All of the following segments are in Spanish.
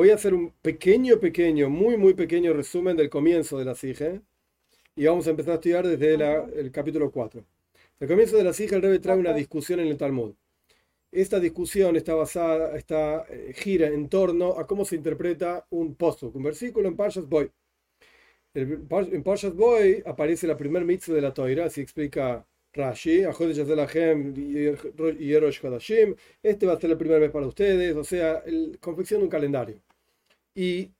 Voy a hacer un pequeño, pequeño, muy, muy pequeño resumen del comienzo de la SIGE y vamos a empezar a estudiar desde el capítulo 4. El comienzo de la SIGE, el Rebbe trae una discusión en el Talmud. Esta discusión está basada, está, eh, gira en torno a cómo se interpreta un pozo, un versículo en Parshas Boy. En Parshas Boy aparece la primer mitzvah de la Toira, así explica Rashi, este va a ser el primer mes para ustedes, o sea, el, confección de un calendario. Y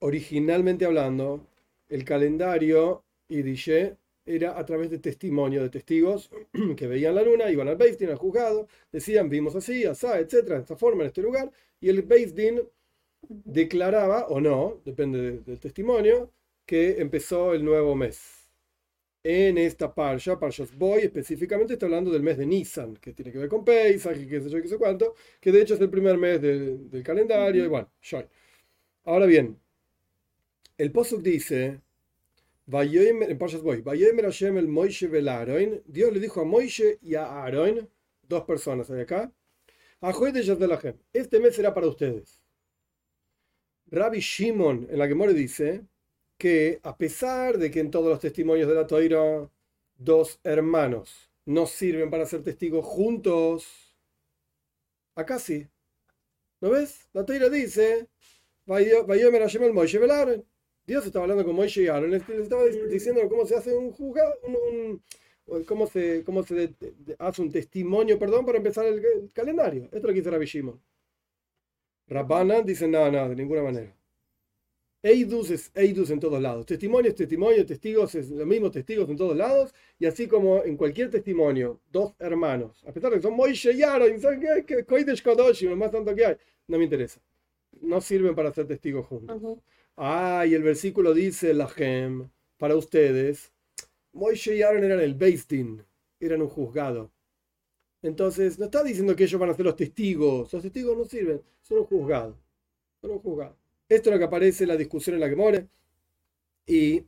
originalmente hablando, el calendario Idishe era a través de testimonio de testigos que veían la luna, iban al Beis al juzgado, decían, vimos así, asá, etcétera, de esta forma, en este lugar, y el Beis declaraba, o no, depende del testimonio, que empezó el nuevo mes. En esta parsha, Parshas Boy, específicamente está hablando del mes de Nisan, que tiene que ver con Pesach y qué sé yo, qué sé cuánto, que de hecho es el primer mes del calendario, y bueno, Ahora bien, el Posuk dice, el Dios le dijo a Moishe y a Aaron, dos personas de acá, a de este mes será para ustedes. Rabbi Shimon en la que Gemore dice, que a pesar de que en todos los testimonios de la Toira dos hermanos no sirven para ser testigos juntos, acá sí. ¿No ves? La Toira dice, Dios estaba hablando con Moishe y Aaron, le estaba diciendo cómo se hace un juzgado, cómo se, cómo se hace un testimonio, perdón, para empezar el, calendario. Esto es lo que dice Rabbi Shimon. Rabbanan dice, no, no, de ninguna manera. Eidus es Eidus en todos lados. Testimonio es testimonio, testigos es lo mismo, testigos en todos lados. Y así como en cualquier testimonio, dos hermanos, a pesar de que son Moishe y Aaron, lo más tanto que hay, no me interesa. No sirven para ser testigos juntos. Ah, y el versículo dice, la gem, para ustedes, Moishe y Aaron eran el Beistin, eran un juzgado. Entonces, no está diciendo que ellos van a ser los testigos. Los testigos no sirven, son un juzgado. Son un juzgado. Esto es lo que aparece en la discusión en la que more. Y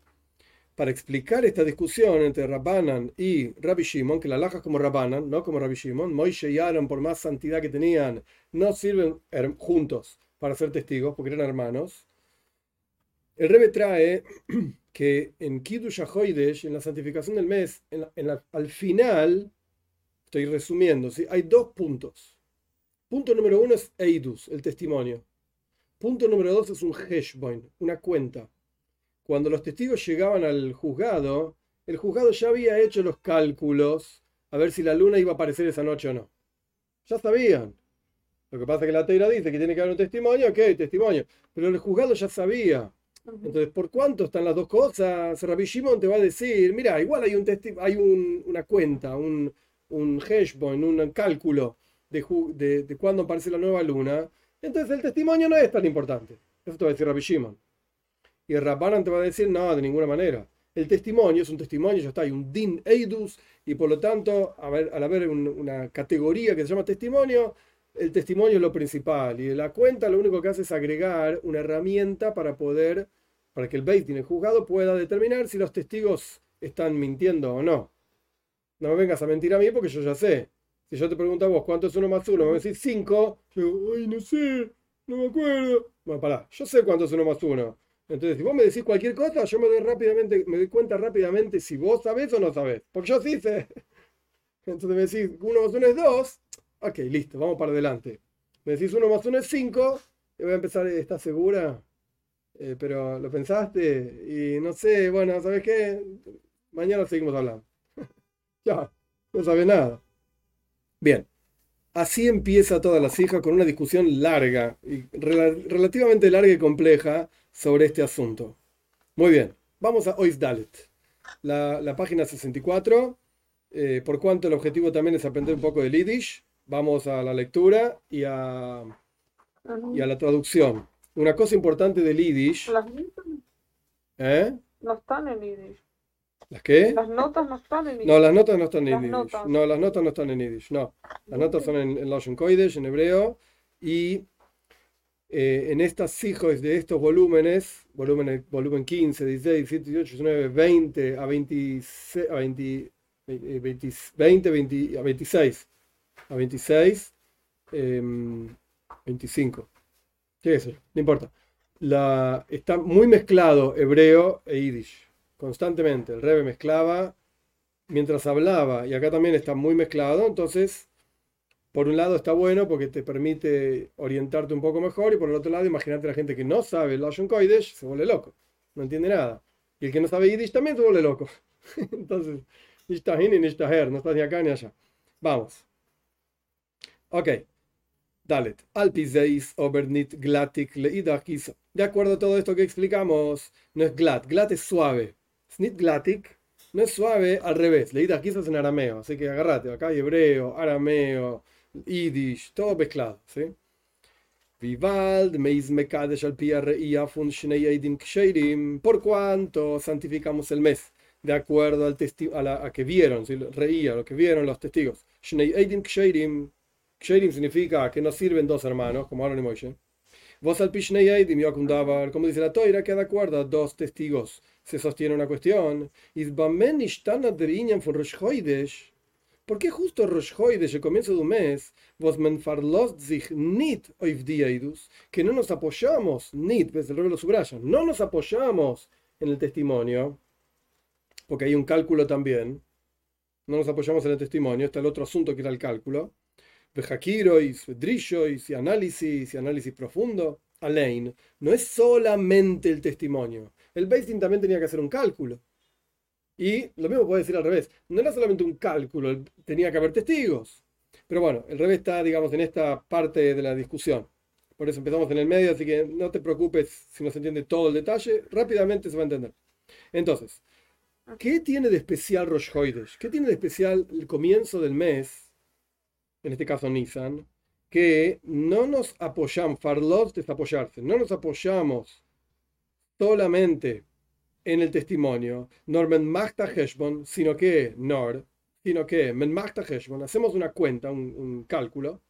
para explicar esta discusión entre Rabbanan y Rabbi Shimon, que la lajas como Rabbanan, no como Rabbi Shimon, Moishe y Aaron, por más santidad que tenían, no sirven juntos para ser testigos, porque eran hermanos. El Rebbe trae que en Kiddush HaHoidesh, en la santificación del mes, al final, estoy resumiendo, hay dos puntos. Punto número uno es Eidus, el testimonio. Punto número dos es un heshboin, una cuenta. Cuando los testigos llegaban al juzgado, el juzgado ya había hecho los cálculos a ver si la luna iba a aparecer esa noche o no. Ya sabían. Lo que pasa es que la teira dice que tiene que haber un testimonio, ok, testimonio. Pero el juzgado ya sabía. Entonces, ¿por cuánto están las dos cosas? Rabbi Shimon te va a decir, mira, igual hay, un hay una cuenta, un, un hashboin, un cálculo de, de, de cuándo aparece la nueva luna. Entonces el testimonio no es tan importante. Eso te va a decir Rabbi Shimon. Y el Rabbanan te va a decir, no, de ninguna manera. El testimonio es un testimonio, ya está, hay un din eidus, y por lo tanto, al haber una categoría que se llama testimonio, el testimonio es lo principal. Y la cuenta lo único que hace es agregar una herramienta para poder, para que el Beit, el juzgado, pueda determinar si los testigos están mintiendo o no. No me vengas a mentir a mí porque yo ya sé. Si yo te pregunto a vos cuánto es uno más uno, me decís cinco, yo digo, ay, no sé, no me acuerdo. Bueno, pará, yo sé cuánto es uno más uno. Entonces, si vos me decís cualquier cosa, yo me doy rápidamente, me doy cuenta rápidamente si vos sabés o no sabés. Porque yo sí sé. Entonces me decís, uno más uno es dos. Ok, listo, vamos para adelante. Me decís uno más uno es cinco. Y voy a empezar, ¿estás segura? Eh, pero lo pensaste y no sé, bueno, ¿sabes qué? Mañana seguimos hablando. ya, no sabes nada. Bien, así empieza toda la hijas con una discusión larga, y relativamente larga y compleja sobre este asunto. Muy bien, vamos a Oisdalet, la, la página 64. Eh, por cuanto el objetivo también es aprender un poco de Yiddish, vamos a la lectura y a, y a la traducción. Una cosa importante del Yiddish. ¿Eh? No están en Yiddish. ¿Las qué? Las notas no están en Yiddish. No, las notas no están en Yiddish. No, las notas no están en Yiddish. No, las notas son en, en Lashon Kodesh, en hebreo. Y eh, en estas hijos de estos volúmenes, volumen, volumen 15, 16, 17, 18, 19, 20 a 26, a 20, 20, 20, 20 a 26, a 26, eh, 25. Sí, eso, no importa. Está muy mezclado hebreo e yiddish, constantemente. El rebe mezclaba mientras hablaba, y acá también está muy mezclado, entonces, por un lado está bueno porque te permite orientarte un poco mejor, y por el otro lado, imagínate la gente que no sabe el Lashon Kodesh, se vuelve loco, no entiende nada. Y el que no sabe Yiddish también se vuelve loco. entonces, ni está ni está her, no estás ni acá ni allá. Vamos. Ok. Dalet. Alpizeis obernit glatik leidach De acuerdo a todo esto que explicamos, no es glat. Glat es suave. Snit glatik no es suave, al revés. Leídas quizás en arameo, así que agarrate. Acá hay hebreo, arameo, yiddish, todo mezclado. ¿sí? Por cuanto santificamos el mes, de acuerdo al testigo, a, la, que vieron, ¿sí? reía, lo que vieron los testigos. Ksherim. Significa que no sirven dos hermanos, como Aaron y Moshe. Vos al eidim, como dice la toira, que de acuerdo a dos testigos se sostiene una cuestión. ¿Por qué justo Rosh Hoidesh, el comienzo de un mes, vos sich nit que no nos apoyamos, nit, ves el lo subraya, no nos apoyamos en el testimonio, porque hay un cálculo también, no nos apoyamos en el testimonio, está el otro asunto que era el cálculo, vejakirois, drishois, y análisis, y análisis profundo, Alain, no es solamente el testimonio, el Beistin también tenía que hacer un cálculo. Y lo mismo puede decir al revés. No era solamente un cálculo, tenía que haber testigos. Pero bueno, el revés está, digamos, en esta parte de la discusión. Por eso empezamos en el medio, así que no te preocupes si no se entiende todo el detalle, rápidamente se va a entender. Entonces, ¿qué tiene de especial Rosh Hoidesh? ¿Qué tiene de especial el comienzo del mes, en este caso Nissan, que no nos apoyamos, Farlos es apoyarse, no nos apoyamos solamente en el testimonio, Norman Magta Heshbon, sino que Nor, sino que Men Magta Heshbon, hacemos una cuenta, un, cálculo,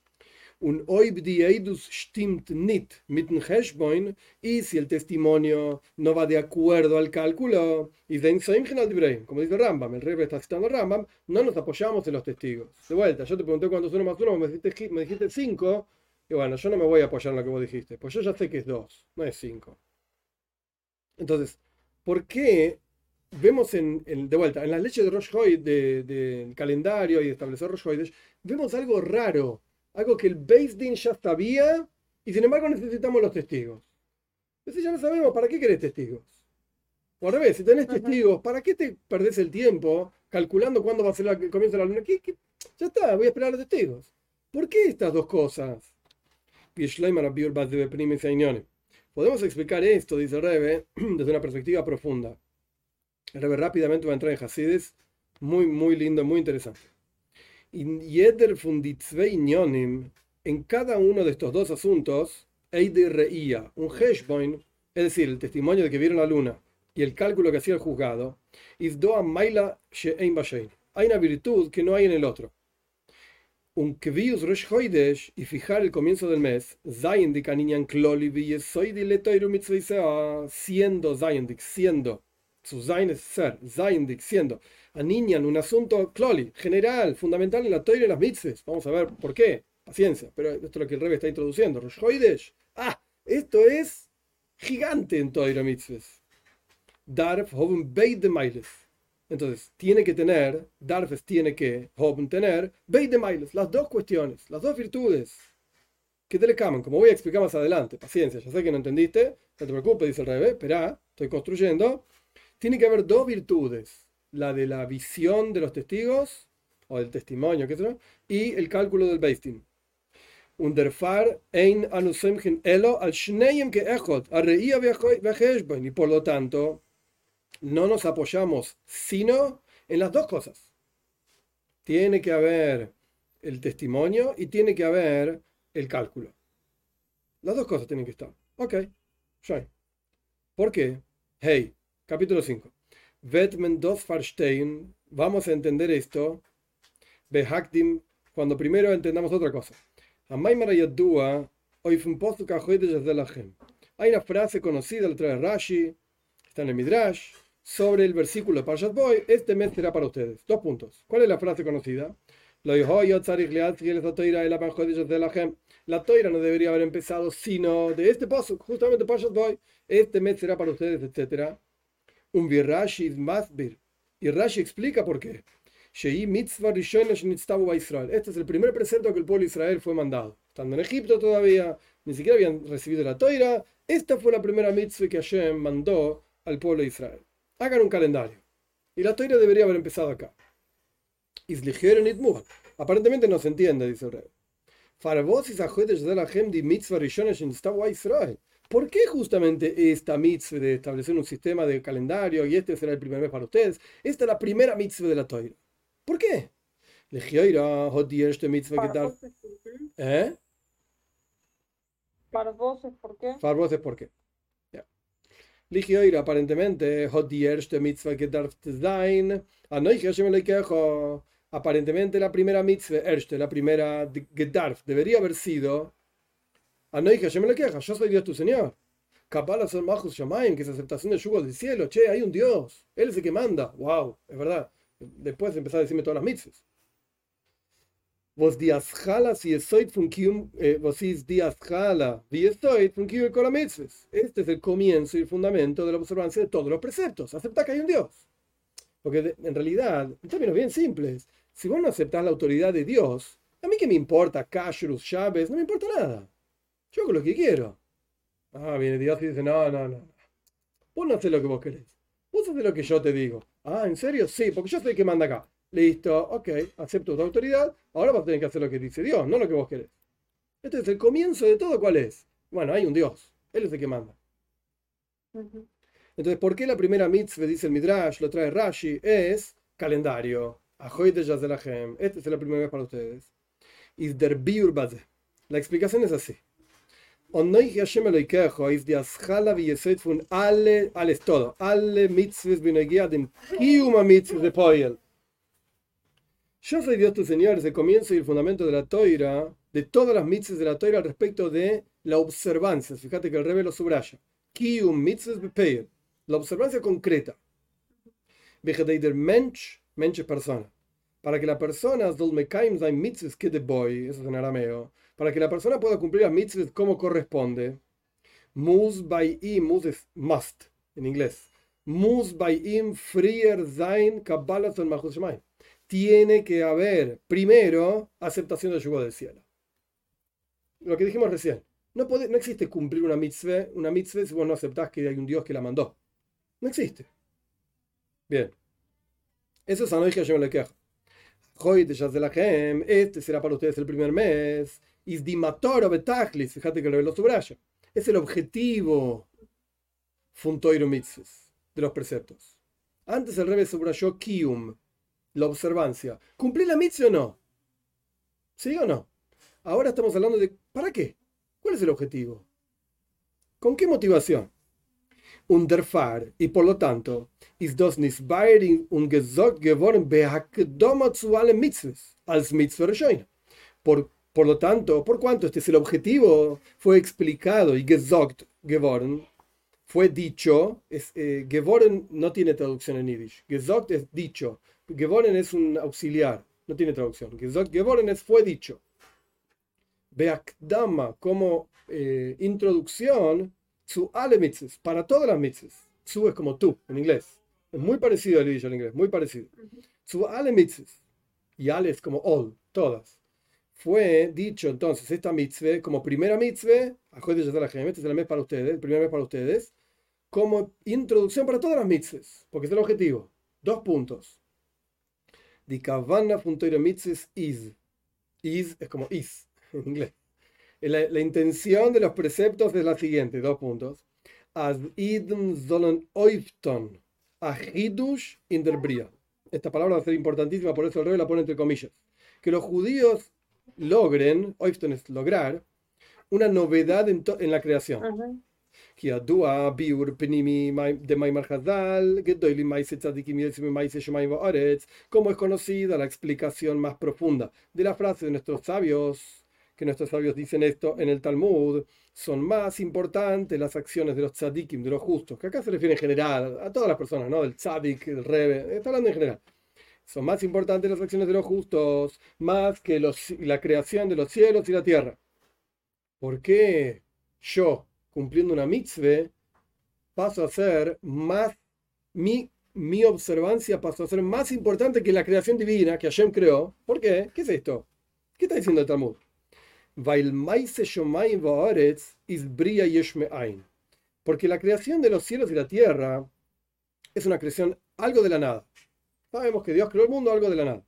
un Oib Eidus stimmt nit mit Heshbon, y si el testimonio no va de acuerdo al cálculo, y como dice Rambam, el rey está citando Rambam, no nos apoyamos en los testigos. De vuelta, yo te pregunté cuántos uno más uno, me dijiste, me dijiste cinco, y bueno, yo no me voy a apoyar en lo que vos dijiste, pues yo ya sé que es dos, no es cinco. Entonces, ¿por qué vemos en, de vuelta, en las leyes de Rosh del de, calendario y de establecer Rosh vemos algo raro, algo que el Din ya sabía y sin embargo necesitamos los testigos. Entonces ya no sabemos, ¿para qué querés testigos? O al revés, si tenés testigos, ¿para qué te perdés el tiempo calculando cuándo va a ser el comienzo de la luna? Ya está, voy a esperar a los testigos. ¿Por qué estas dos cosas? Podemos explicar esto, dice Rebe, desde una perspectiva profunda. El Rebe rápidamente va a entrar en Hasides, muy, muy lindo, muy interesante. En cada uno de estos dos asuntos, Eide reía, un heshboin, es decir, el testimonio de que vieron la luna y el cálculo que hacía el juzgado, hay una virtud que no hay en el otro. Un kvius rosh hoidesh y fijar el comienzo del mes, zayendik aninian kloli vi letoiru siendo zayendik, siendo, su zain es ser, zayendik, siendo, aninian un asunto kloli, general, fundamental en la toira y las mitzvahs. Vamos a ver por qué, paciencia, pero esto es lo que el rebe está introduciendo, rosh hoidesh, ah, esto es gigante en toira mitzvahs. Darf hoven beide meiles entonces, tiene que tener, Darfes tiene que tener Beidemailes, las dos cuestiones, las dos virtudes que te le caman, como voy a explicar más adelante. Paciencia, ya sé que no entendiste, no te preocupes, dice el revés, espera, estoy construyendo. Tiene que haber dos virtudes, la de la visión de los testigos, o del testimonio, qué sé y el cálculo del Beistin. Y por lo tanto, no nos apoyamos sino en las dos cosas. Tiene que haber el testimonio y tiene que haber el cálculo. Las dos cosas tienen que estar. Ok, ¿Por qué? Hey, capítulo 5. Vetmen dos verstehen. Vamos a entender esto. Behakdim, cuando primero entendamos otra cosa. Hay una frase conocida, la trae Rashi, está en el Midrash, sobre el versículo Parshat Boy, este mes será para ustedes. Dos puntos. ¿Cuál es la frase conocida? La toira no debería haber empezado sino de este paso, justamente Pashat Boy. Este mes será para ustedes, etc. Un Virashi Masbir. Y Rashi explica por qué. Este es el primer precepto que el pueblo de Israel fue mandado. Estando en Egipto todavía, ni siquiera habían recibido la toira. Esta fue la primera mitzvah que Hashem mandó al pueblo de Israel. Hagan un calendario. Y la toira debería haber empezado acá. Aparentemente no se entiende, dice el rey. ¿Por qué justamente esta mitzvah de establecer un sistema de calendario y este será el primer mes para ustedes? Esta es la primera mitzvah de la toira. ¿Por qué? ¿Eh? Para vos es por qué. Para vos es por qué. Ligioira, aparentemente, hot die erste mitzvah gedarf sein. Anoich Hashem Elokecho aparentemente la primera mitzvah, erste, la primera gedarf, debería haber sido, Anoich Hashem le queja, yo soy Dios tu Señor. Kabbalah son Mahus Shamaim, que es aceptación del yugo del cielo. Che, hay un Dios. Él es el que manda. Wow, es verdad. Después empezar a decirme todas las mitzvahs. Vos días jala si estoy funkium, eh, vos días jala, vi estoy funkium con. Este es el comienzo y el fundamento de la observancia de todos los preceptos. Acepta que hay un Dios. Porque en realidad, en términos bien simples, si vos no aceptás la autoridad de Dios, a mí qué me importa Kashrus, Chávez, no me importa nada. Yo hago lo que quiero. Ah, viene Dios y dice, no, no, no. Vos no haces lo que vos querés. Vos haces lo que yo te digo. Ah, ¿en serio? Sí, porque yo soy el que manda acá. Listo, ok, acepto tu autoridad. Ahora vas a tener que hacer lo que dice Dios, no lo que vos querés. Este es el comienzo de todo, ¿cuál es? Bueno, hay un Dios. Él es el que manda. Entonces, ¿por qué la primera mitzvah, dice el Midrash, lo trae Rashi, es calendario? Este es la primera vez para ustedes. La explicación es así. Alle mitzvahs mitzvahs de poel. Yo soy Dios tu Señor, es el comienzo y el fundamento de la toira, de todas las mitzvahs de la toira respecto de la observancia. Fíjate que el rebe lo subraya. Mitzvahs. La observancia concreta. Mensch Mensch persona. Para que la persona, eso es en arameo, para que la persona pueda cumplir las mitzvahs como corresponde, mus by im, mus es must en inglés, mus by im frier sein Tiene que haber primero aceptación del yugo del cielo. Lo que dijimos recién. No, puede, no existe cumplir una mitzvah, una mitzvah si vos no aceptás que hay un Dios que la mandó. No existe. Bien. Eso es Anoich Hashem le quejo. Este será para ustedes el primer mes. Is dimatoro betachlis. Fíjate que lo subraya. Es el objetivo funtoiro mitzvahs de los preceptos. Antes el rebe subrayó kium, la observancia. ¿Cumplir la mitzvah o no? ¿Sí o no? Ahora estamos hablando de ¿para qué? ¿Cuál es el objetivo? ¿Con qué motivación? Underfar y por lo tanto ist das nicht und gesagt geworden als mitzvah Por, por lo tanto, por cuanto este es el objetivo, fue explicado y gesagt geworden, fue dicho, es, eh, geworden no tiene traducción en yiddish, gesagt es dicho, geworden es un auxiliar, no tiene traducción, gesagt geworden es fue dicho. Beakdama como eh, introducción zu alle mitzvahs, para todas las mitzvahs. Zu es como tú en inglés. Es muy parecido al idioma en inglés, muy parecido. Zu alle mitzvahs. Y ale es como all, todas. Fue dicho entonces esta mitzvah como primera mitzvah, este es el mes para ustedes, el primer mes para ustedes, como introducción para todas las mitzvahs, porque es el objetivo. Dos puntos. Di kavana mitzvahs is. Is es como is en inglés. La, la, intención de los preceptos es la siguiente, dos puntos. As idem sollen oifton ahidush in der bria. Esta palabra va a ser importantísima, por eso el rey la pone entre comillas. Que los judíos logren, oifton es lograr, una novedad en, en la creación. Uh -huh. Como es conocida la explicación más profunda de la frase de nuestros sabios que nuestros sabios dicen esto en el Talmud, son más importantes las acciones de los tzadikim, de los justos, que acá se refiere en general a todas las personas, ¿no? Del tzadik, del rebe, está hablando en general. Son más importantes las acciones de los justos, más que los, la creación de los cielos y la tierra. ¿Por qué yo, cumpliendo una mitzvah, paso a ser más, mi, mi observancia pasó a ser más importante que la creación divina que Hashem creó? ¿Por qué? ¿Qué es esto? ¿Qué está diciendo el Talmud? Porque la creación de los cielos y la tierra es una creación algo de la nada. Sabemos que Dios creó el mundo algo de la nada.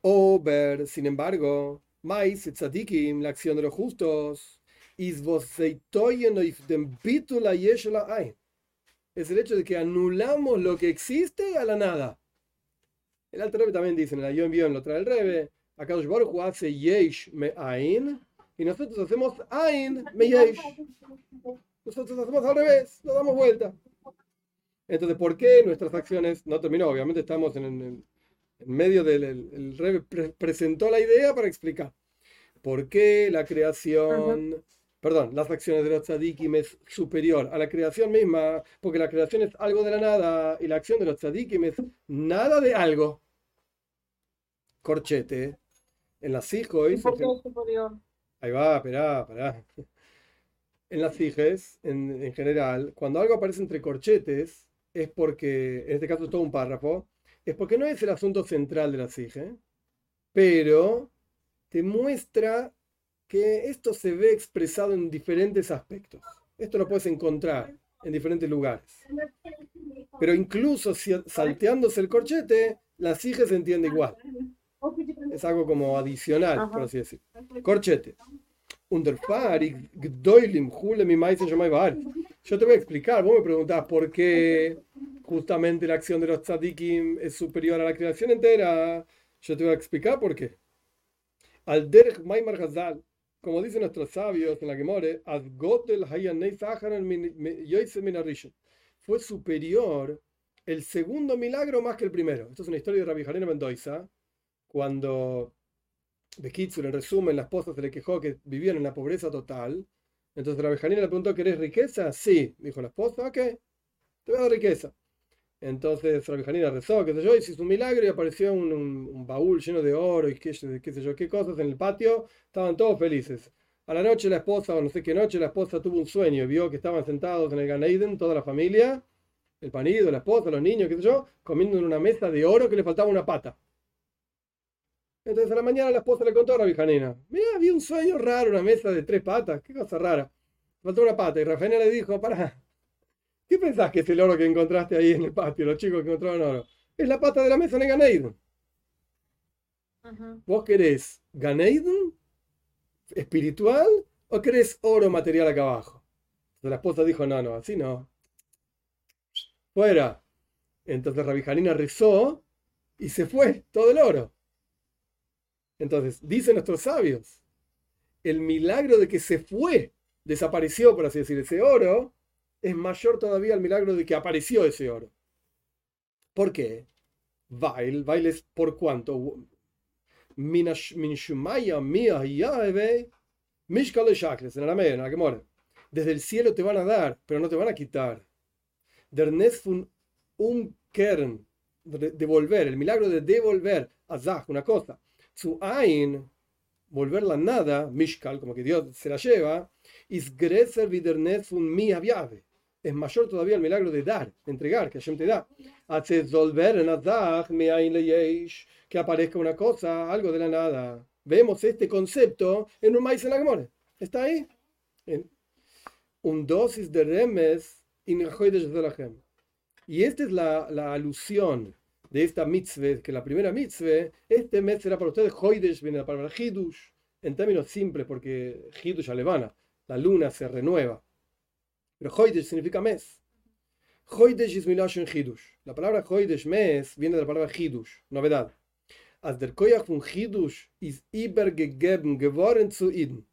Ober, sin embargo, mais tzadikim, la acción de los justos, es el hecho de que anulamos lo que existe a la nada. El Alter Rebbe también dice en la Yo envío lo trae el Rebbe, acá Baruch hace yesh me ain, y nosotros hacemos ain me yesh. Nosotros hacemos al revés, nos damos vuelta. Entonces, ¿por qué nuestras acciones no terminó? Obviamente estamos en, medio del el, rey presentó la idea para explicar. ¿Por qué la creación, perdón, las acciones de los tzadikim es superior a la creación misma? Porque la creación es algo de la nada y la acción de los tzadikim es nada de algo. Corchete. En las hijos. Ahí va, esperá, esperá. En las hijes, en, en general, cuando algo aparece entre corchetes, es porque, en este caso es todo un párrafo, es porque no es el asunto central de la SIGE, pero te muestra que esto se ve expresado en diferentes aspectos. Esto lo puedes encontrar en diferentes lugares. Pero incluso si, salteándose el corchete, la SIGE se entiende igual. Es algo como adicional, por así decir. Corchete. Yo te voy a explicar, vos me preguntás por qué justamente la acción de los tzadikim es superior a la creación entera. Yo te voy a explicar por qué. Al derech maimar hazal, como dicen nuestros sabios en la Gemore, fue superior el segundo milagro más que el primero. Esto es una historia de Rabbi Janina Mendoza, cuando Bekitzer, en resumen, la esposa se le quejó que vivían en la pobreza total. Entonces Rabbi Janina le preguntó, ¿querés riqueza? Sí, dijo la esposa, ok, te voy a dar riqueza. Entonces Rabbi Hanina rezó, qué sé yo, hizo un milagro y apareció un, baúl lleno de oro y qué, qué, yo, qué cosas en el patio. Estaban todos felices. A la noche la esposa, o no sé qué noche, la esposa tuvo un sueño vio que estaban sentados en el Ganeiden, toda la familia, el panido, la esposa, los niños, qué sé yo, comiendo en una mesa de oro que le faltaba una pata. Entonces a la mañana la esposa le contó a Rabbi Hanina, mira, había un sueño raro, una mesa de tres patas, qué cosa rara. Faltó una pata y Rabbi le dijo, para, ¿Qué pensás que es el oro que encontraste ahí en el patio, los chicos que encontraron oro? Es la pata de la mesa en Ganeidon. ¿Vos querés Ganeidon espiritual o querés oro material acá abajo? Entonces la esposa dijo, no, no, así no. Fuera. Entonces Rabijanina rezó y se fue todo el oro. Entonces, dicen nuestros sabios, el milagro de que se fue, desapareció, por así decir, ese oro, es mayor todavía el milagro de que apareció ese oro. ¿Por qué? Vail, Vail es por cuánto. Desde el cielo te van a dar, pero no te van a quitar. un kern, devolver, el milagro de devolver, azah, una cosa. Su ain, volver la nada, mishkal, como que Dios se la lleva, mi es mayor todavía el milagro de dar, entregar, que Hashem te da. Que aparezca una cosa, algo de la nada. Vemos este concepto en un maíz en la. ¿Está ahí? un dosis de remes y esta es la, la, alusión de esta mitzvah, que la primera mitzvah, este mes será para ustedes, Hoidesh viene la palabra Hidush, en términos simples, porque Hidush alevana, la luna se renueva. Pero Hoidesh significa mes. Hoidesh es Milashon Hidush. La palabra Hoidesh, mes, viene de la palabra Hidush, novedad. As der von Hidush is übergegeben geworden zu Iden.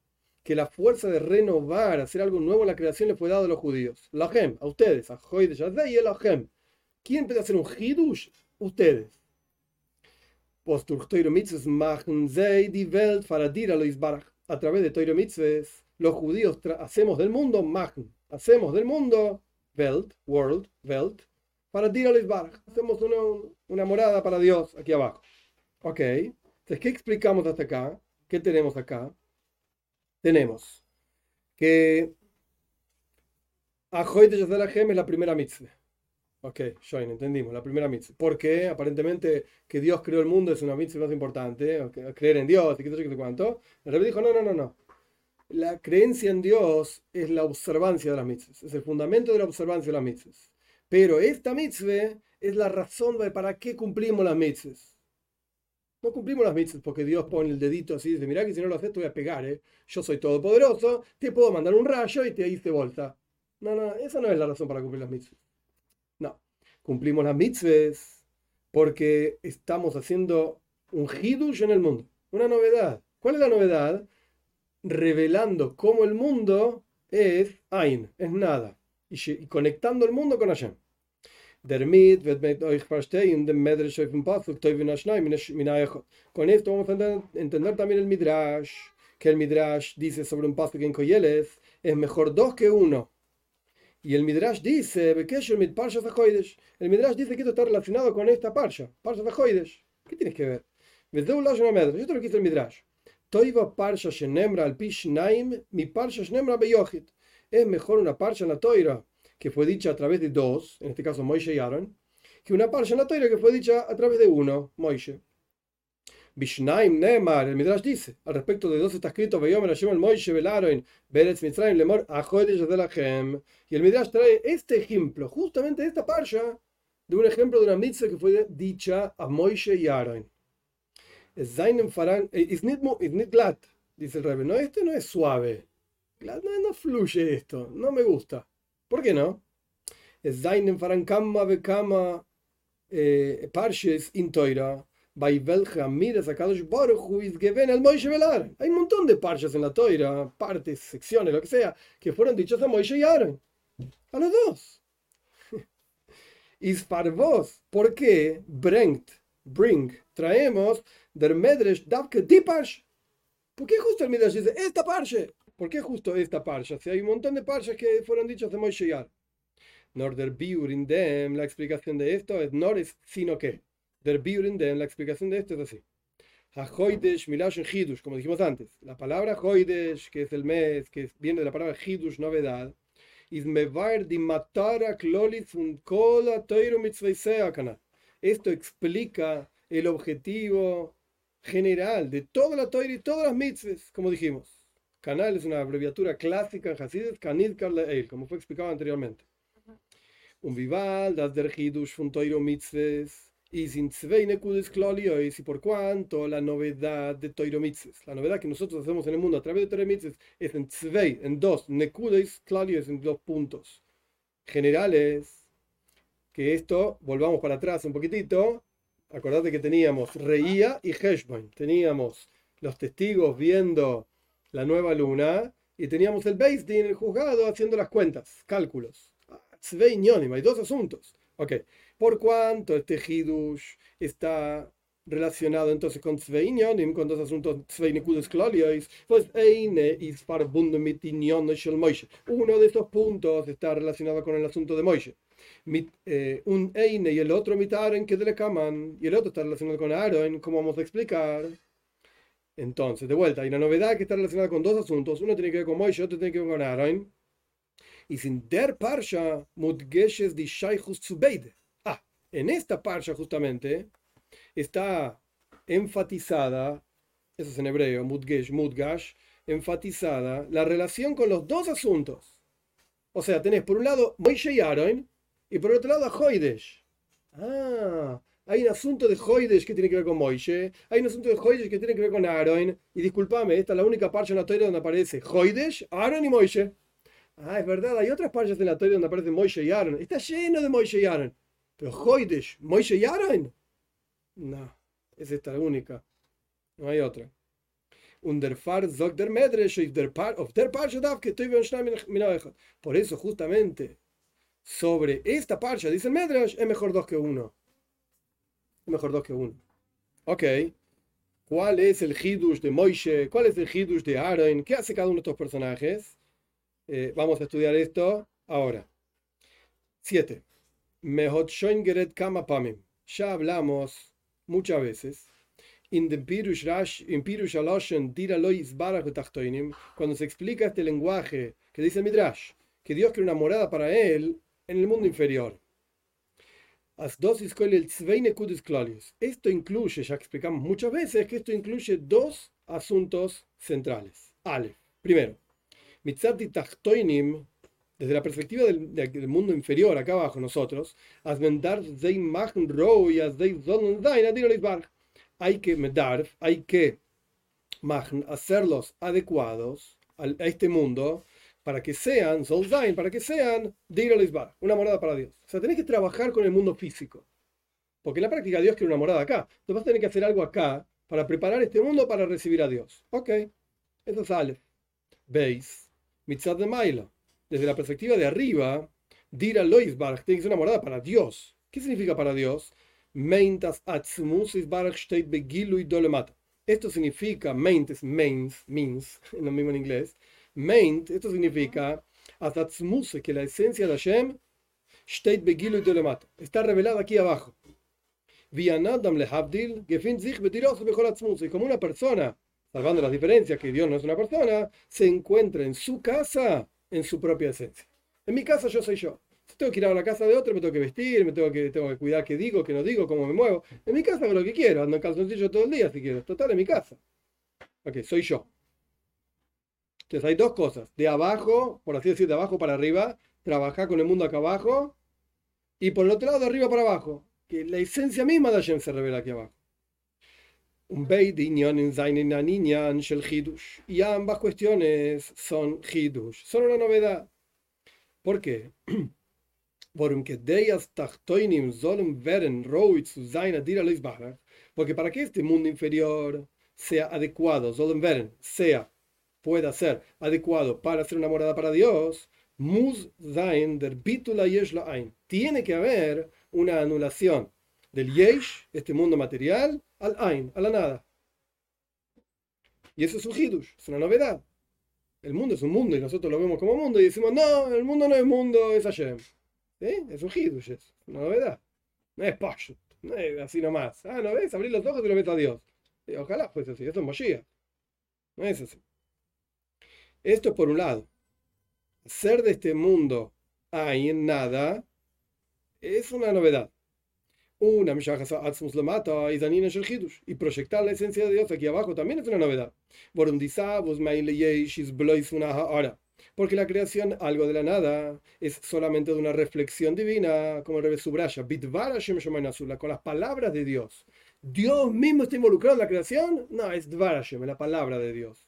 Que la fuerza de renovar, hacer algo nuevo en la creación le fue dado a los judíos. Lachem, a ustedes, a Hoidesh, a Zei y Lachem. ¿Quién puede hacer un Hidush? Ustedes. Pues durch Teure machen sie die Welt para dir a A través de Teure Mitzvahs, los judíos hacemos del mundo machen hacemos del mundo, Welt, World, Welt, Dirales Baraj. Hacemos una, una morada para Dios aquí abajo. Ok, entonces, ¿qué explicamos hasta acá? ¿Qué tenemos acá? Tenemos que Ajoy de Gem es la primera mitzvah. Ok, Join, entendimos, la primera mitzvah. Porque aparentemente que Dios creó el mundo es una mitzvah más importante, creer en Dios y qué sé yo qué cuánto. El rey dijo, no, no, no, no. La creencia en Dios es la observancia de las mitzvahs, es el fundamento de la observancia de las mitzvahs. Pero esta mitzvah es la razón de para qué cumplimos las mitzvahs. No cumplimos las mitzvahs porque Dios pone el dedito así y dice, mira que si no lo haces te voy a pegar, ¿eh? Yo soy todopoderoso, te puedo mandar un rayo y te diste vuelta. No, no, esa no es la razón para cumplir las mitzvahs. Cumplimos las mitzvahs porque estamos haciendo un hidush en el mundo, una novedad. ¿Cuál es la novedad? Revelando cómo el mundo es Ain, es nada, y, conectando el mundo con Hashem. Con esto vamos a entender también el Midrash, que el Midrash dice sobre un Pasuk en Koyeles, es mejor dos que uno. Y el Midrash dice, el Midrash dice que esto está relacionado con esta parsha, parsha Zahoidesh. ¿Qué tienes que ver? Te lo quise el Midrash. Toiva parsha shenemra al naim, mi parsha shenemra beyochit. Es mejor una parsha en la toira que fue dicha a través de dos, en este caso Moishe y Aaron, que una parsha en la Torah que fue dicha a través de uno, Moishe. Bishnaim Nemar, el Midrash dice, al respecto de dos está escrito, de. Y el Midrash trae este ejemplo, justamente esta parsha, de un ejemplo de una mitzvah que fue dicha a Moishe y Aaron. Es nicht glatt, dice el Rebbe. No, este no es suave. no, no fluye esto, no me gusta. ¿Por qué no? Zainem faran kama ve kama eh, Hay un montón de parches en la toira, partes, secciones, lo que sea, que fueron dichos a Moishe y Aaron. A los dos. Is para vos. ¿Por qué? Bringt, bring, traemos der Medresh Davke di parche. ¿Por qué justo el Midrash dice esta parche? ¿Por qué justo esta parsha? Si hay un montón de parshas que fueron dichas de Moshe Yar. Nor der biur in dem, la explicación de esto es no es sino que. Der biur in dem, la explicación de esto es así. Milash hidush, como dijimos antes. La palabra hoidesh, que es el mes, que viene de la palabra hidush, novedad. Esto explica el objetivo general de toda la toira y todas las mitzvahs, como dijimos. Canal es una abreviatura clásica en Hasidus, Kanid Karleel, como fue explicado anteriormente. Un vival, das der Hidush von Toiro Mitzvahs, y sin y por cuanto la novedad de Toiro Mitzvahs, la novedad que nosotros hacemos en el mundo a través de Toiro Mitzvahs, es en zwei, en dos, nekudes klolios, en dos puntos generales, que esto, volvamos para atrás un poquitito, acordate que teníamos Reía y Heshbon, teníamos los testigos viendo la nueva luna, y teníamos el Din, el juzgado, haciendo las cuentas, cálculos. Hay dos asuntos. Ok, por cuanto este Hidush está relacionado entonces con Sveinyonim, con dos asuntos Sveinikudos Kloliois, pues Eine is verbunden mit Shel Moishe. Uno de estos puntos está relacionado con el asunto de Moishe. Mit, eh, un Eine y el otro mit Aaron que de Kaman, y el otro está relacionado con Aaron, como vamos a explicar. Entonces, de vuelta, hay una novedad que está relacionada con dos asuntos. Uno tiene que ver con Moishe, otro tiene que ver con Aaron. Y sin der parsha mudgeshes di shaychus beide. En esta parsha justamente está enfatizada, eso es en hebreo, mudgesh, mudgash, enfatizada la relación con los dos asuntos. O sea, tenés por un lado Moishe y Aaron y por otro lado a Hoidesh. Ah, hay un asunto de Hoidesh que tiene que ver con Moishe. Hay un asunto de Hoidesh que tiene que ver con Aaron. Y discúlpame, esta es la única parte en la Torah donde aparece Hoidesh, Aaron y Moishe. Ah, es verdad, hay otras partes en la Torah donde aparece Moishe y Aaron. Está lleno de Moishe y Aaron. Pero Hoidesh, Moishe y Aaron. No, es esta la única. No hay otra. Por eso, justamente, sobre esta parcha, dice el Medrash, es mejor dos que uno mejor dos que uno. Ok. ¿Cuál es el Hidush de Moishe? ¿Cuál es el Hidush de Aaron? ¿Qué hace cada uno de estos personajes? Eh, vamos a estudiar esto ahora. 7. Mehot Geret Kama ya hablamos muchas veces. Cuando se explica este lenguaje que dice Midrash, que Dios crea una morada para él en el mundo inferior. Esto incluye, ya explicamos muchas veces, que esto incluye dos asuntos centrales. Ale, primero, Mitzati Tachtoinim, desde la perspectiva del, mundo inferior, acá abajo nosotros, hay que medar, hay que hacerlos adecuados a este mundo para que sean, para que sean una morada para Dios. O sea, tenés que trabajar con el mundo físico. Porque en la práctica Dios quiere una morada acá. Entonces vas a tener que hacer algo acá para preparar este mundo para recibir a Dios. Ok, eso sale. Veis, mitzad de Maila. Desde la perspectiva de arriba, Dira Loisbarg tiene que ser una morada para Dios. ¿Qué significa para Dios? Meintas Esto significa, meint es means, en lo mismo en inglés. Meint, esto significa que la esencia de Hashem está revelada aquí abajo. Y como una persona, salvando las diferencias, que Dios no es una persona, se encuentra en su casa, en su propia esencia. En mi casa yo soy yo. Si tengo que ir a la casa de otro, me tengo que vestir, me tengo que, tengo que cuidar qué digo, qué no digo, cómo me muevo. En mi casa hago lo que quiero, ando en calzoncillo todo el día si quiero. Total, en mi casa. Ok, soy yo. Entonces hay dos cosas. De abajo, por así decir, de abajo para arriba, trabajar con el mundo acá abajo. Y por el otro lado, de arriba para abajo, que la esencia misma de Hashem se revela aquí abajo. Y ambas cuestiones son hidush, son una novedad. ¿Por qué? Porque para que este mundo inferior sea adecuado, sea, pueda ser adecuado para ser una morada para Dios, tiene que haber una anulación del yesh, este mundo material, al ain, a la nada. Y eso es un hidush, es una novedad. El mundo es un mundo y nosotros lo vemos como mundo y decimos, no, el mundo no es mundo, es Hashem. Es un hidush, es una novedad. No es pashut, no es así nomás. Ah, ¿no ves? Abrir los ojos y lo ves a Dios. ojalá fuese así, esto es Moshiach. No es así. Esto es por un lado. Ser de este mundo en nada es una novedad. Una y proyectar la esencia de Dios aquí abajo también es una novedad. Porque la creación, algo de la nada, es solamente de una reflexión divina, como el subraya, con las palabras de Dios. ¿Dios mismo está involucrado en la creación? No, es Dvarashem, la palabra de Dios.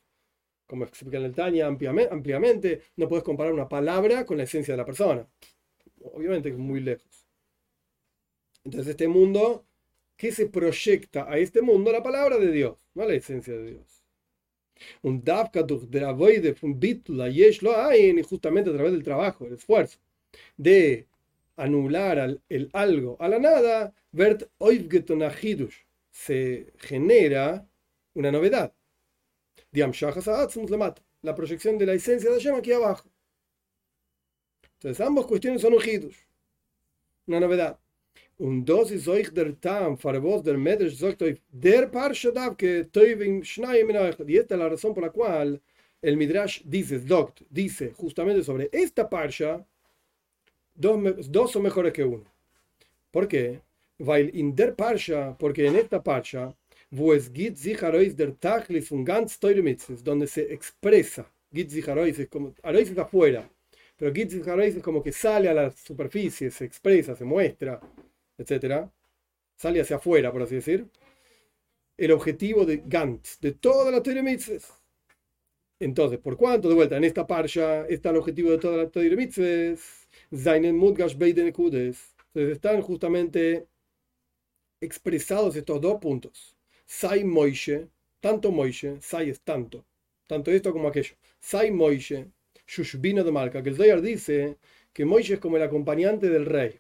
Como explica en el Tanya ampliamente, no puedes comparar una palabra con la esencia de la persona. Obviamente que es muy lejos. Entonces este mundo, ¿qué se proyecta a este mundo? La palabra de Dios, no la esencia de Dios. Un un bitla y justamente a través del trabajo, el esfuerzo de anular el algo a la nada, se genera una novedad. La proyección de la esencia de Hashem aquí abajo. Entonces ambas cuestiones son un una novedad. Und das ist euch der Tam, für was der Medrash sagt euch, der Parsha Davke, Toivim Shnayim Minayach. Y esta es la razón por la cual el Midrash dice, doct, dice justamente sobre esta Parsha, dos, dos son mejores que uno. ¿Por qué? Weil in der Parsha, porque en esta Parsha, wo es gibt sich Arois der Tachlis von ganz teure Mitzvahs, donde se expresa, gibt sich Arois, es como, Arois está afuera, pero gibt sich Arois es como que sale a la superficie, se expresa, se muestra, etcétera, sale hacia afuera, por así decir, el objetivo de Gantz, de toda la Torah Entonces, ¿por cuánto? De vuelta, en esta parsha está el objetivo de toda la Torah Mitzvahs, Entonces están justamente expresados estos dos puntos. Sai Moishe, tanto Moishe, Sai es tanto, tanto esto como aquello. Sai Moishe, Shushbino de Marca, que el Zoyar dice que Moishe es como el acompañante del rey.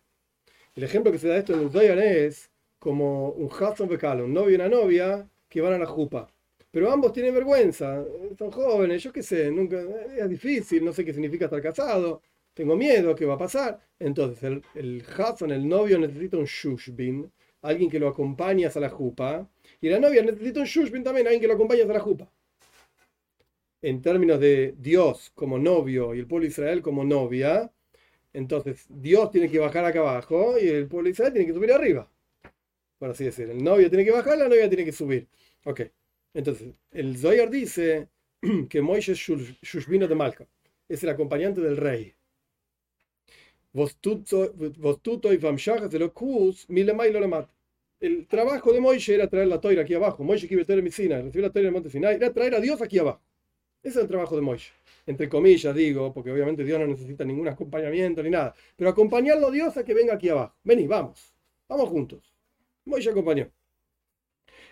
El ejemplo que se da esto en Zoyar es como un husband Bekalo, un novio y una novia que van a la jupa. Pero ambos tienen vergüenza, son jóvenes, yo qué sé, nunca, es difícil, no sé qué significa estar casado, tengo miedo, ¿qué va a pasar? Entonces el, el el novio, necesita un shushbin. alguien que lo acompaña a la jupa, y la novia necesita un shushbin también, alguien que lo acompañe a la jupa. En términos de Dios como novio y el pueblo de Israel como novia, entonces Dios tiene que bajar acá abajo y el pueblo de Israel tiene que subir arriba. Por así decir, el novio tiene que bajar, la novia tiene que subir. Ok, entonces el Zoyar dice que Moisés es Shushbino de Malka, es el acompañante del rey. El trabajo de Moisés era traer la toira aquí abajo. Moisés que iba a recibió la toira en monte Sinai, era traer a Dios aquí abajo. Ese es el trabajo de Moisés. Entre comillas digo, porque obviamente Dios no necesita ningún acompañamiento ni nada. Pero acompañarlo a Dios a que venga aquí abajo. Vení, vamos. Vamos juntos. Moisés acompañó.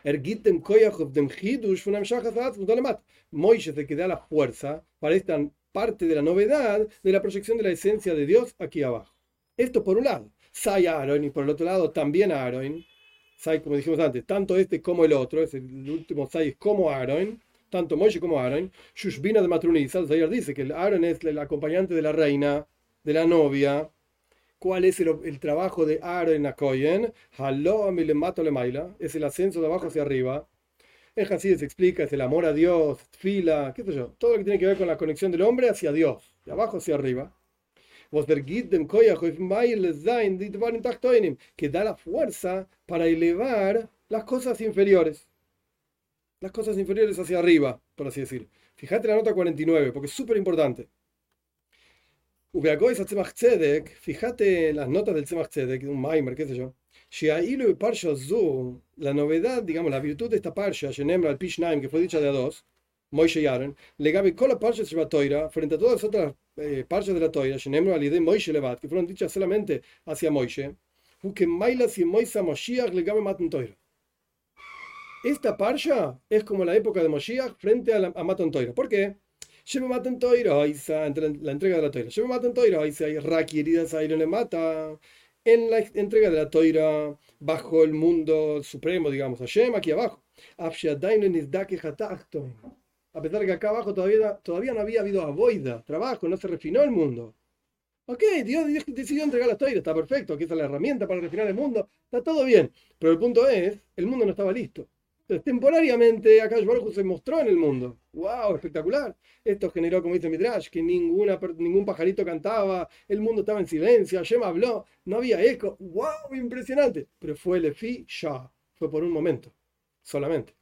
Er Moisés se que da la fuerza para esta parte de la novedad de la proyección de la esencia de Dios aquí abajo. Esto por un lado. Sai Aaron y por el otro lado también Aaron. Sai, como dijimos antes, tanto este como el otro, es el último Sai como Aaron, tanto Moisés como Aaron. Shushbina de Matrunisa, Zayar dice que Aaron es el acompañante de la reina, de la novia. ¿Cuál es el, trabajo de Aaron a Koyen? Es el ascenso de abajo hacia arriba. En Hasid se explica, es el amor a Dios, fila, qué sé yo, todo lo que tiene que ver con la conexión del hombre hacia Dios, de abajo hacia arriba. Que da la fuerza para elevar las cosas inferiores. Las cosas inferiores hacia arriba, por así decir. Fíjate la nota 49, porque es súper importante. Fíjate las notas del Tzemach Tzedek, un Maimer, qué sé yo la novedad, digamos, la virtud de esta parsha, al Pishnaim, que fue dicha de a dos, Moishe y Aaron, le gabe con la parsha de Toira, frente a todas las otras eh, parshas de la Toira, al de Moishe Levat, que fueron dichas solamente hacia Moishe, que Mailas y Moisa Moshiach le gabe Matan Toira. Esta parsha es como la época de Moshiach frente a, la, Matan Toira. ¿Por qué? Lleva Matan Toira, la entrega de la Toira. Lleva Matan Toira, hay Raki heridas, le mata en la entrega de la toira bajo el mundo supremo, digamos, Hashem, aquí abajo. A pesar de que acá abajo todavía, todavía no había habido aboida, trabajo, no se refinó el mundo. Ok, Dios, decidió entregar la toira, está perfecto, aquí está la herramienta para refinar el mundo, está todo bien. Pero el punto es, el mundo no estaba listo. Entonces, temporariamente, acá Baruj se mostró en el mundo. ¡Wow! Espectacular. Esto generó, como dice Midrash, que ninguna, ningún pajarito cantaba, el mundo estaba en silencio, Hashem habló, no había eco. ¡Wow! Impresionante. Pero fue Lefi ya. Fue por un momento. Solamente.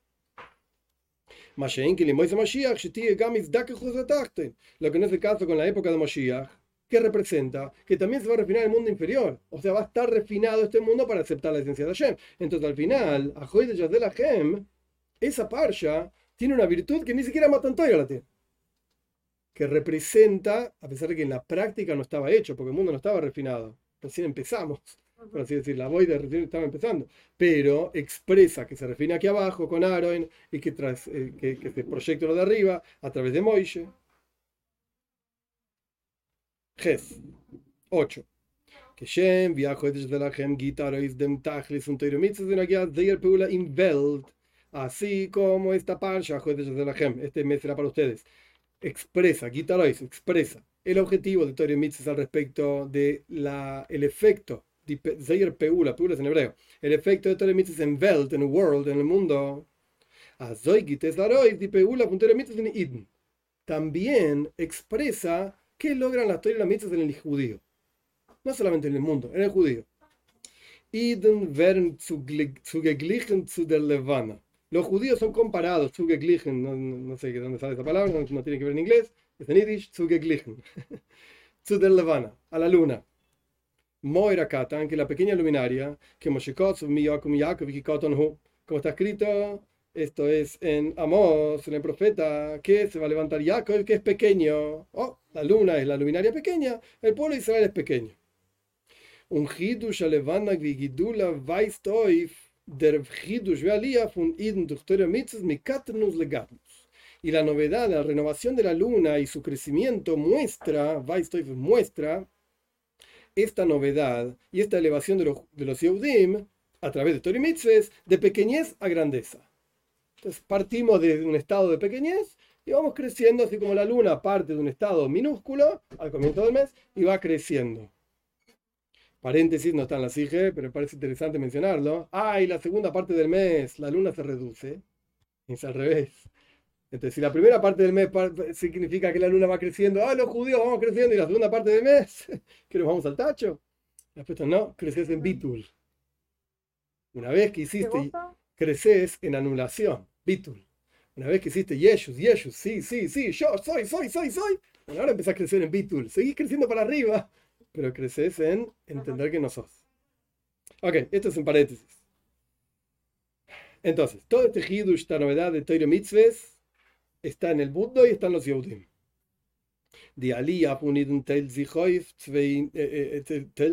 Lo que no es el caso con la época de Moshiach, que representa que también se va a refinar el mundo inferior. O sea, va a estar refinado este mundo para aceptar la esencia de Hashem. Entonces, al final, a de Yazdel Hashem, esa parsha tiene una virtud que ni siquiera Matan la tiene. Que representa, a pesar de que en la práctica no estaba hecho, porque el mundo no estaba refinado. Recién empezamos, por así decir, la voy de recién estaba empezando. Pero expresa que se refina aquí abajo con Aaron y que, tras, eh, que, que se proyecta lo de arriba a través de Moishe. Ges 8. Que Shem viajo desde la Gem guitarra is dem Tachlis und Teure Mitzvah sind ja sehr Pula in Welt. Así como esta parsha, desde la Gem, este mes será para ustedes. Expresa, guitarois, expresa el objetivo de Mitzvah al respecto de la, el efecto de Zeir Peula, Peula es en hebreo, el efecto de Mitzvah en Welt, en world, en el mundo. También expresa ¿Qué logran las Torah y en el judío? No solamente en el mundo, en el judío. Iden werden zugeglichen zu der Levana. Los judíos son comparados, zugeglichen, no, no sé dónde sale esa palabra, no, tiene que ver en inglés, es en yiddish, zugeglichen. zu der Levana, a la luna. Moira Katan, que la pequeña luminaria, que Moshekot, Miyakum Yaakov, como está escrito esto es en Amós, en el profeta, que se va a levantar Jacob, que es pequeño. Oh, la luna es la luminaria pequeña, el pueblo de Israel es pequeño. Un hidush alevanak vigidula weistoif der hidush vealía fun iden duchtore mitzvahs mikatnus legatnus. Y la novedad, la renovación de la luna y su crecimiento muestra, weistoif muestra, esta novedad y esta elevación de los, de los Yehudim a través de Tori de pequeñez a grandeza. Entonces partimos de un estado de pequeñez y vamos creciendo, así como la luna parte de un estado minúsculo al comienzo del mes y va creciendo. paréntesis, no está en la SIGE, pero parece interesante mencionarlo. Ah, y la segunda parte del mes, la luna se reduce. Es al revés. Entonces, si la primera parte del mes significa que la luna va creciendo, ah, los judíos vamos creciendo, y la segunda parte del mes, que nos vamos al tacho. La respuesta no, creces en bitul. Una vez que hiciste, creces en anulación, bitul. Una vez que hiciste Yeshus, Yeshus, sí, sí, sí, yo soy, soy, soy, soy. Bueno, ahora empezás a crecer en bitul. Seguís creciendo para arriba, pero creces en entender que no sos. Ok, esto es un paréntesis. Entonces, todo este Hidush, esta novedad de Toiro Mitzvahs, está en el Buddha y está en los Yehudim. Die Aliyah teilt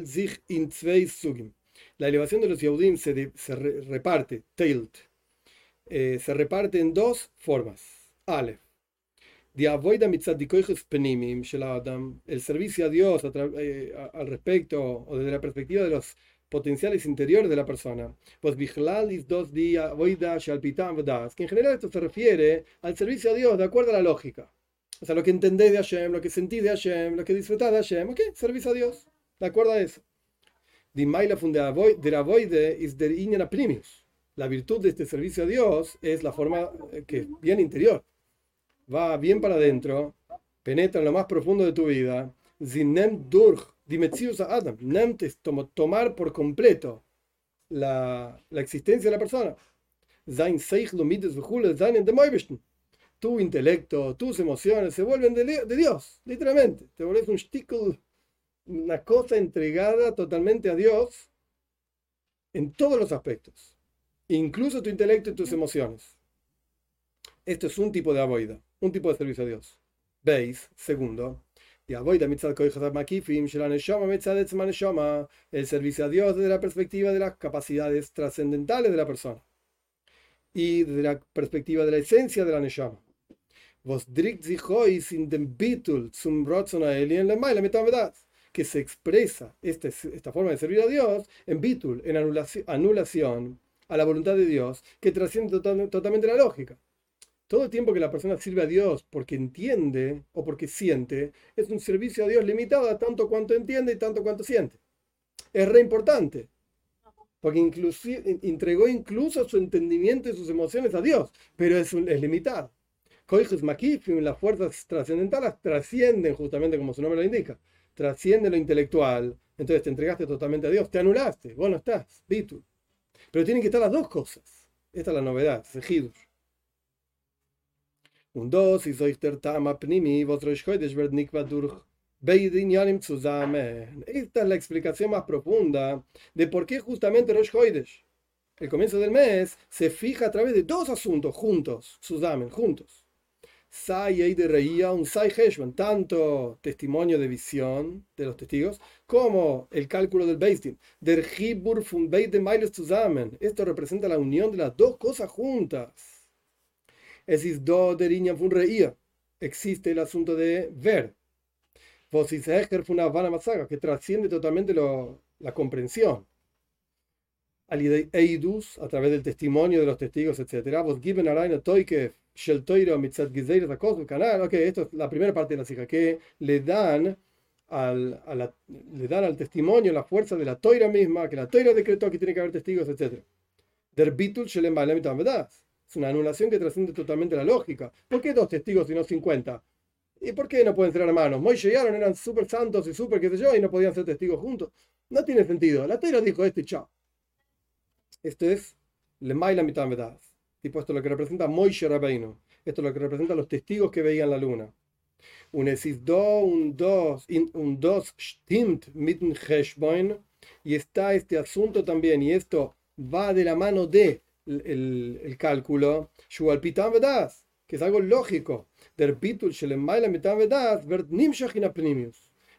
sich in zwei Sugim. La elevación de los Yehudim se, se reparte, teilt, eh, se reparte en dos formas. Aleph. El servicio a Dios eh, al respecto o desde la perspectiva de los potenciales interiores de la persona. Pues dos días, que en general esto se refiere al servicio a Dios de acuerdo a la lógica. O sea, lo que entendés de Hashem, lo que sentís de Hashem, lo que disfrutás de Hashem, ¿ok? Servicio a Dios, de acuerdo a eso. La virtud de este servicio a Dios es la forma eh, que es bien interior. Va bien para adentro, penetra en lo más profundo de tu vida. Zinem durch, a Adam. Tomar por completo la, la existencia de la persona. Dem tu intelecto, tus emociones se vuelven de, Dios, literalmente. Te vuelves un stickel, una cosa entregada totalmente a Dios en todos los aspectos, incluso tu intelecto y tus emociones. Esto es un tipo de avoida, un tipo de servicio a Dios. Veis, segundo, el servicio a Dios desde la perspectiva de las capacidades trascendentales de la persona y desde la perspectiva de la esencia de la Neshama que se expresa este, esta forma de servir a Dios en bitul, en anulación, a la voluntad de Dios, que trasciende totalmente la lógica. Todo el tiempo que la persona sirve a Dios porque entiende o porque siente, es un servicio a Dios limitado a tanto cuanto entiende y tanto cuanto siente. Es re importante, porque entregó incluso su entendimiento y sus emociones a Dios, pero es, es limitado las fuerzas trascendentales trascienden justamente como su nombre lo indica, trasciende lo intelectual, entonces te entregaste totalmente a Dios, te anulaste, vos no estás, Bitu. Pero tienen que estar las dos cosas. Esta es la novedad, Sejidur. Un dos, y soy tama pnimi, Esta es la explicación más profunda de por qué justamente Rosh Hoidesh, el comienzo del mes, se fija a través de dos asuntos juntos, Suzamen, juntos. Sai de reía un Sai Heshman, tanto testimonio de visión de los testigos como el cálculo del Beistin. Der Hibur von beide Meiles zusammen. Esto representa la unión de las dos cosas juntas. Es ist do der Inyan reía. Existe el asunto de ver. Vos von Havana Masaga, que trasciende totalmente lo, la comprensión. A través del testimonio de los testigos, etc. Vos giben araina toikev canal, ok, esto es la primera parte de la cita, que le dan al, le dan al testimonio la fuerza de la toira misma, que la toira decretó que tiene que haber testigos, etc. Der Bitul Es una anulación que trasciende totalmente la lógica. ¿Por qué dos testigos y no 50? ¿Y por qué no pueden ser hermanos? Moisés y Aaron eran súper santos y súper qué sé yo y no podían ser testigos juntos. No tiene sentido. La toira dijo este chao. Esto es le la mitad Tipo, esto es lo que representa Moishe Rabbeinu. Esto es lo que representa los testigos que veían la luna. Un do, un dos, un dos stimmt mit Y está este asunto también, y esto va de la mano de el, el cálculo, que es algo lógico.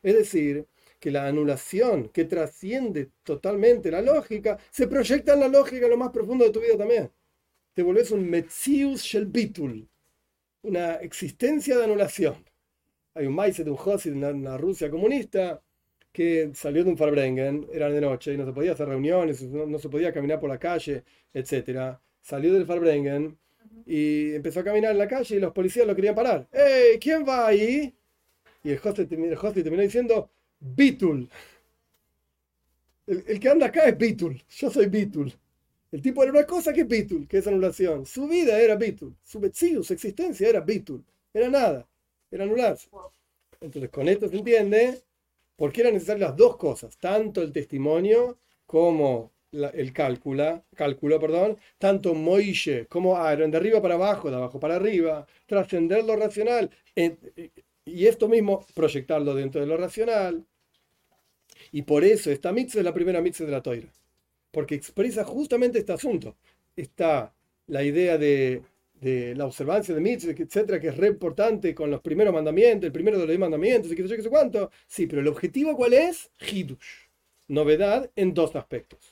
Es decir, que la anulación que trasciende totalmente la lógica se proyecta en la lógica en lo más profundo de tu vida también te volvés un Metzius Shel Bitul, una existencia de anulación. Hay un maíz de un Josi en una, Rusia comunista que salió de un Farbrengen, era de noche y no se podía hacer reuniones, no, se podía caminar por la calle, etc. Salió del Farbrengen y empezó a caminar en la calle y los policías lo querían parar. ¡Ey! ¿Quién va ahí? Y el Josi terminó diciendo Bitul. El, que anda acá es Bitul. Yo soy Bitul. El tipo era una cosa que es Bitul, que es anulación. Su vida era Bitul. Su su existencia era Bitul. Era nada. Era anularse. Entonces, con esto se entiende por qué eran necesarias las dos cosas. Tanto el testimonio como el cálculo, cálculo, perdón, tanto Moishe como Aaron, de arriba para abajo, de abajo para arriba, trascender lo racional, y esto mismo proyectarlo dentro de lo racional. Y por eso esta mitzvah es la primera mitzvah de la toira, porque expresa justamente este asunto. Está la idea de, la observancia de mitzvah, etcétera, que es re importante con los primeros mandamientos, el primero de los mandamientos, y que sé, qué sé cuánto. Sí, pero el objetivo, ¿cuál es? Hidush. Novedad en dos aspectos.